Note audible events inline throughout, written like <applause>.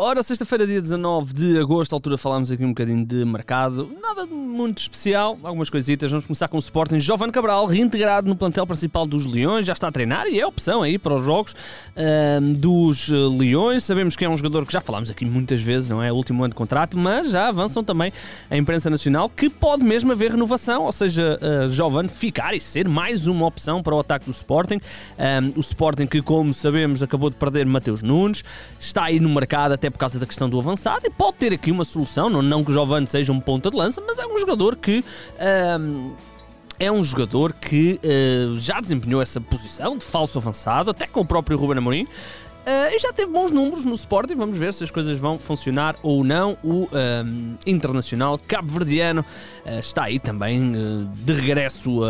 Ora, sexta-feira, dia 19 de agosto, altura falámos aqui um bocadinho de mercado. Nada muito especial, algumas coisitas. Vamos começar com o Sporting. Jovem Cabral, reintegrado no plantel principal dos Leões, já está a treinar e é opção aí para os jogos uh, dos Leões. Sabemos que é um jogador que já falámos aqui muitas vezes, não é? O último ano de contrato, mas já avançam também a imprensa nacional que pode mesmo haver renovação, ou seja, uh, Jovem ficar e ser mais uma opção para o ataque do Sporting. o Sporting que, como sabemos, acabou de perder Mateus Nunes, está aí no mercado até até por causa da questão do avançado, e pode ter aqui uma solução, não, não que o Giovanni seja um ponta de lança, mas é um jogador que. Um, é um jogador que uh, já desempenhou essa posição de falso avançado, até com o próprio Ruben Amorim. Uh, e já teve bons números no Sporting, vamos ver se as coisas vão funcionar ou não. O um, Internacional Cabo-Verdiano uh, está aí também uh, de regresso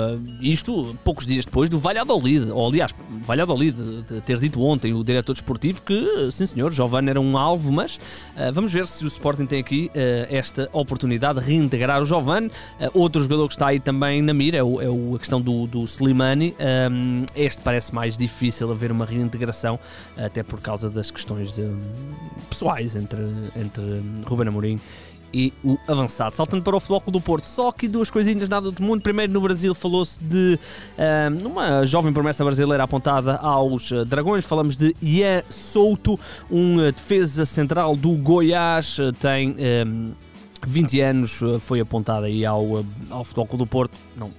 isto, poucos dias depois do Valladolid, ou aliás, Valladolid ter dito ontem o diretor desportivo que, sim senhor, Giovanni era um alvo, mas vamos ver se o Sporting tem aqui esta oportunidade de reintegrar o Giovanni. outro jogador que está aí também na mira é, o, é o, a questão do, do Slimani. Um, este parece mais difícil haver uma reintegração, até por causa das questões de, pessoais entre, entre Ruben Amorim e o avançado. Saltando para o Futebol do Porto, só que duas coisinhas nada do mundo. Primeiro, no Brasil, falou-se de um, uma jovem promessa brasileira apontada aos uh, Dragões. Falamos de Ian Souto, um uh, defesa central do Goiás. Tem um, 20 anos, foi apontado aí ao, ao Futebol do Porto. Não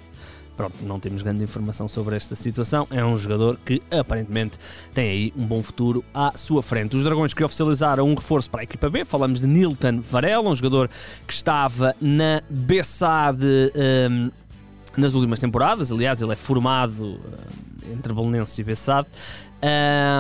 Pronto, não temos grande informação sobre esta situação. É um jogador que aparentemente tem aí um bom futuro à sua frente. Os Dragões que oficializaram um reforço para a equipa B, falamos de Nilton Varela, um jogador que estava na BSAD um, nas últimas temporadas. Aliás, ele é formado um, entre Belenenses e BSAD.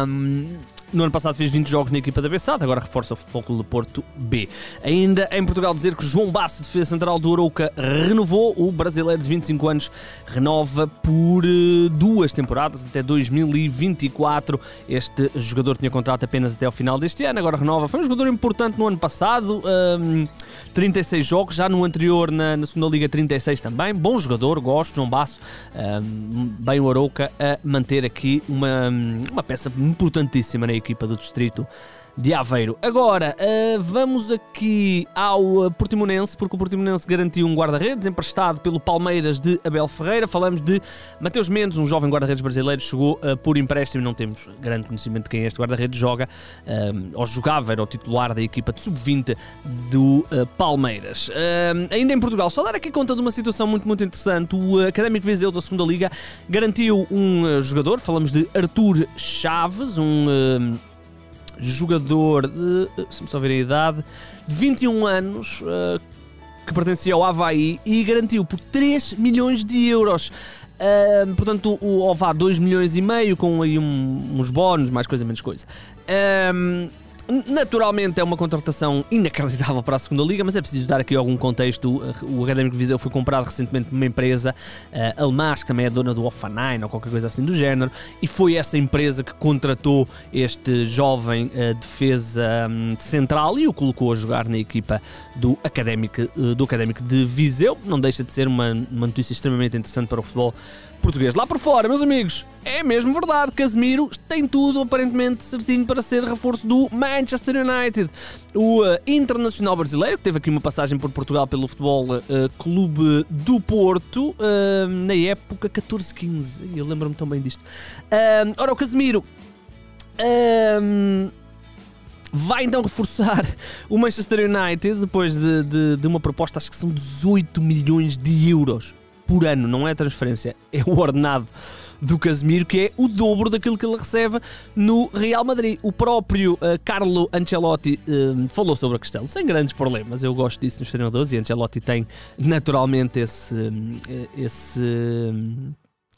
Um, no ano passado fez 20 jogos na equipa da Bessade, agora reforça o Futebol Clube de Porto B. Ainda em Portugal dizer que João Basso, defesa central do Arouca, renovou. O brasileiro de 25 anos renova por uh, duas temporadas, até 2024. Este jogador tinha contrato apenas até ao final deste ano, agora renova. Foi um jogador importante no ano passado, um, 36 jogos, já no anterior na, na segunda Liga 36 também. Bom jogador, gosto, João Basso, um, bem o Arouca a manter aqui uma, uma peça importantíssima na equipa do distrito de Aveiro. Agora, uh, vamos aqui ao uh, Portimonense, porque o Portimonense garantiu um guarda-redes emprestado pelo Palmeiras de Abel Ferreira. Falamos de Mateus Mendes, um jovem guarda-redes brasileiro, chegou uh, por empréstimo, não temos grande conhecimento de quem este guarda-redes, joga, ou jogava, era o titular da equipa de sub-20 do Palmeiras. ainda em Portugal, só dar aqui conta de uma situação muito, muito interessante. O Académico Viseu da segunda Liga garantiu um jogador, falamos de Arthur Chaves, um jogador de, se me a idade, de 21 anos, uh, que pertencia ao Havaí e garantiu por 3 milhões de euros. Uh, portanto, o OVA 2 milhões e meio, com aí um, uns bónus, mais coisa, menos coisa. Naturalmente é uma contratação inacreditável para a segunda liga, mas é preciso dar aqui algum contexto. O Académico Viseu foi comprado recentemente por uma empresa uh, alemã, que também é dona do Offenheim ou qualquer coisa assim do género, e foi essa empresa que contratou este jovem uh, defesa um, central e o colocou a jogar na equipa do Académico, uh, do Académico de Viseu. Não deixa de ser uma, uma notícia extremamente interessante para o futebol português. Lá por fora, meus amigos, é mesmo verdade. Casemiro tem tudo aparentemente certinho para ser reforço do Manchester United. O uh, internacional brasileiro, que teve aqui uma passagem por Portugal pelo Futebol uh, Clube do Porto, uh, na época 14-15. Eu lembro-me também disto. ora, o Casemiro. vai então reforçar o Manchester United depois de, de, de uma proposta, acho que são 18 milhões de euros por ano, não é transferência, é o ordenado do Casemiro, que é o dobro daquilo que ele recebe no Real Madrid. O próprio uh, Carlo Ancelotti uh, falou sobre a questão, sem grandes problemas. Eu gosto disso nos treinadores e Ancelotti tem naturalmente esse. Uh, esse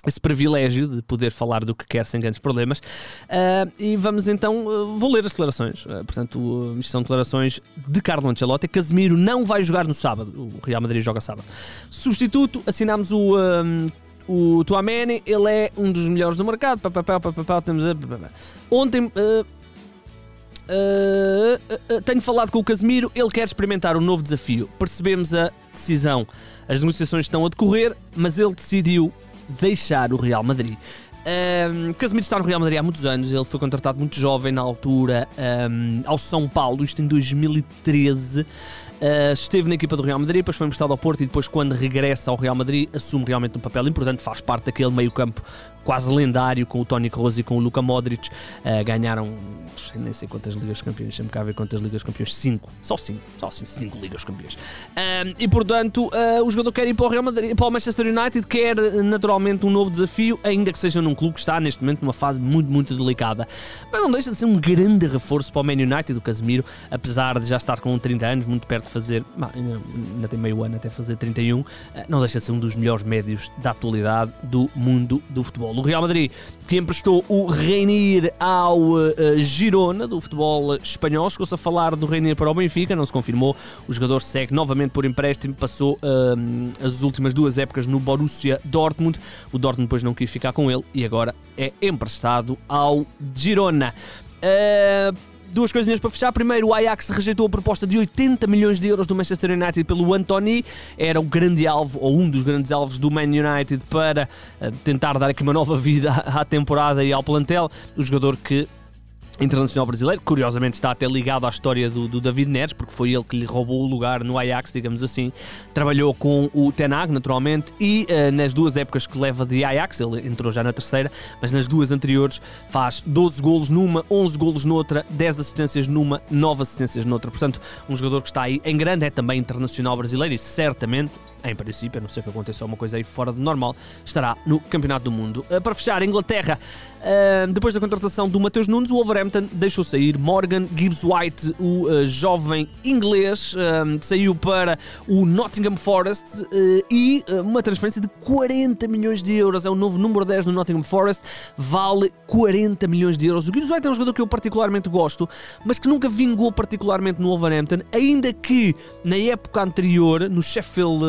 esse privilégio de poder falar do que quer sem grandes problemas. Uh, e vamos então, uh, vou ler as declarações. Uh, portanto, são declarações de Carlo Ancelotti. Casemiro não vai jogar no sábado. O Real Madrid joga sábado. Substituto, assinamos o. Um, o Tuameni, ele é um dos melhores do mercado. Papapá, papapá, temos. Ontem tenho falado com o Casemiro, ele quer experimentar um novo desafio. Percebemos a decisão. As negociações estão a decorrer, mas ele decidiu deixar o Real Madrid. Um, Casemiro está no Real Madrid há muitos anos, ele foi contratado muito jovem na altura um, ao São Paulo, isto em 2013. Uh, esteve na equipa do Real Madrid, depois foi emprestado ao Porto e depois, quando regressa ao Real Madrid, assume realmente um papel importante, faz parte daquele meio-campo quase lendário com o Toni Kroos e com o Luka Modric. Uh, ganharam nem sei quantas Ligas Campeões, sempre cá ver quantas Ligas Campeões, 5, só 5, só assim 5 Ligas Campeões. Uh, e portanto, uh, o jogador quer ir para o Real Madrid, para o Manchester United, quer naturalmente um novo desafio, ainda que seja num clube que está neste momento numa fase muito, muito delicada. Mas não deixa de ser um grande reforço para o Man United, do Casemiro, apesar de já estar com 30 anos, muito perto de fazer, ainda, ainda tem meio ano até fazer 31, não deixa de ser um dos melhores médios da atualidade do mundo do futebol. O Real Madrid, que emprestou o Reinir ao uh, Girona, do futebol espanhol, chegou-se a falar do Reinir para o Benfica, não se confirmou. O jogador segue novamente por empréstimo, passou uh, as últimas duas épocas no Borussia Dortmund. O Dortmund depois não quis ficar com ele e agora é emprestado ao Girona. Uh, duas coisinhas para fechar. Primeiro, o Ajax rejeitou a proposta de 80 milhões de euros do Manchester United pelo Anthony. Era o grande alvo, ou um dos grandes alvos do Man United para uh, tentar dar aqui uma nova <laughs> vida à temporada e ao plantel. O jogador que internacional brasileiro, curiosamente está até ligado à história do, do, David Neres, porque foi ele que lhe roubou o lugar no Ajax, digamos assim. Trabalhou com o Tenag, naturalmente, e uh, nas duas épocas que leva de Ajax, ele entrou já na terceira, mas nas duas anteriores faz 12 golos numa, 11 golos noutra, 10 assistências numa, 9 assistências noutra. Portanto, um jogador que está aí em grande, é também internacional brasileiro e certamente em princípio, a não ser que aconteça alguma coisa aí fora do normal, estará no Campeonato do Mundo. Uh, para fechar, Inglaterra, uh, depois da contratação do Mateus Nunes, o Wolverhampton deixou sair Morgan Gibbs White, o uh, jovem inglês, saiu para o Nottingham Forest e uma transferência de 40 milhões de euros. É o novo número 10 no Nottingham Forest, vale 40 milhões de euros. O Gibbs White é um jogador que eu particularmente gosto, mas que nunca vingou particularmente no Wolverhampton, ainda que na época anterior, no Sheffield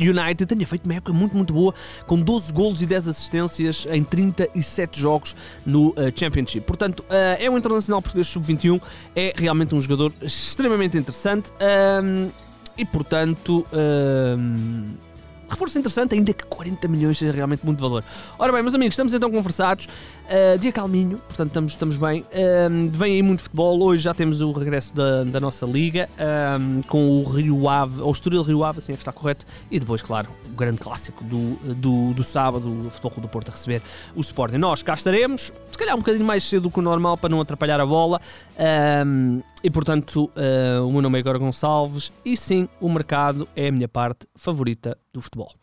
United tenha feito uma época muito, muito boa, com 12 golos e 10 assistências em 37 jogos no uh, Championship. Portanto, uh, é um internacional português sub-21, é realmente um jogador extremamente interessante e, portanto reforço interessante, ainda que 40 milhões seja realmente muito valor. Ora bem, meus amigos, estamos então conversados. Uh, dia calminho, portanto estamos, estamos bem. Uh, vem aí muito futebol. Hoje já temos o regresso da, da nossa liga uh, com o Rio Ave, ou o Estoril Rio Ave, assim é que está correto. E depois, claro, o grande clássico do, do, do sábado, o Futebol do Porto a receber o Sporting. Nós cá estaremos, se calhar um bocadinho mais cedo do que o normal para não atrapalhar a bola. e portanto, uh, o meu nome é Igor Gonçalves e sim, o mercado é a minha parte favorita do futebol.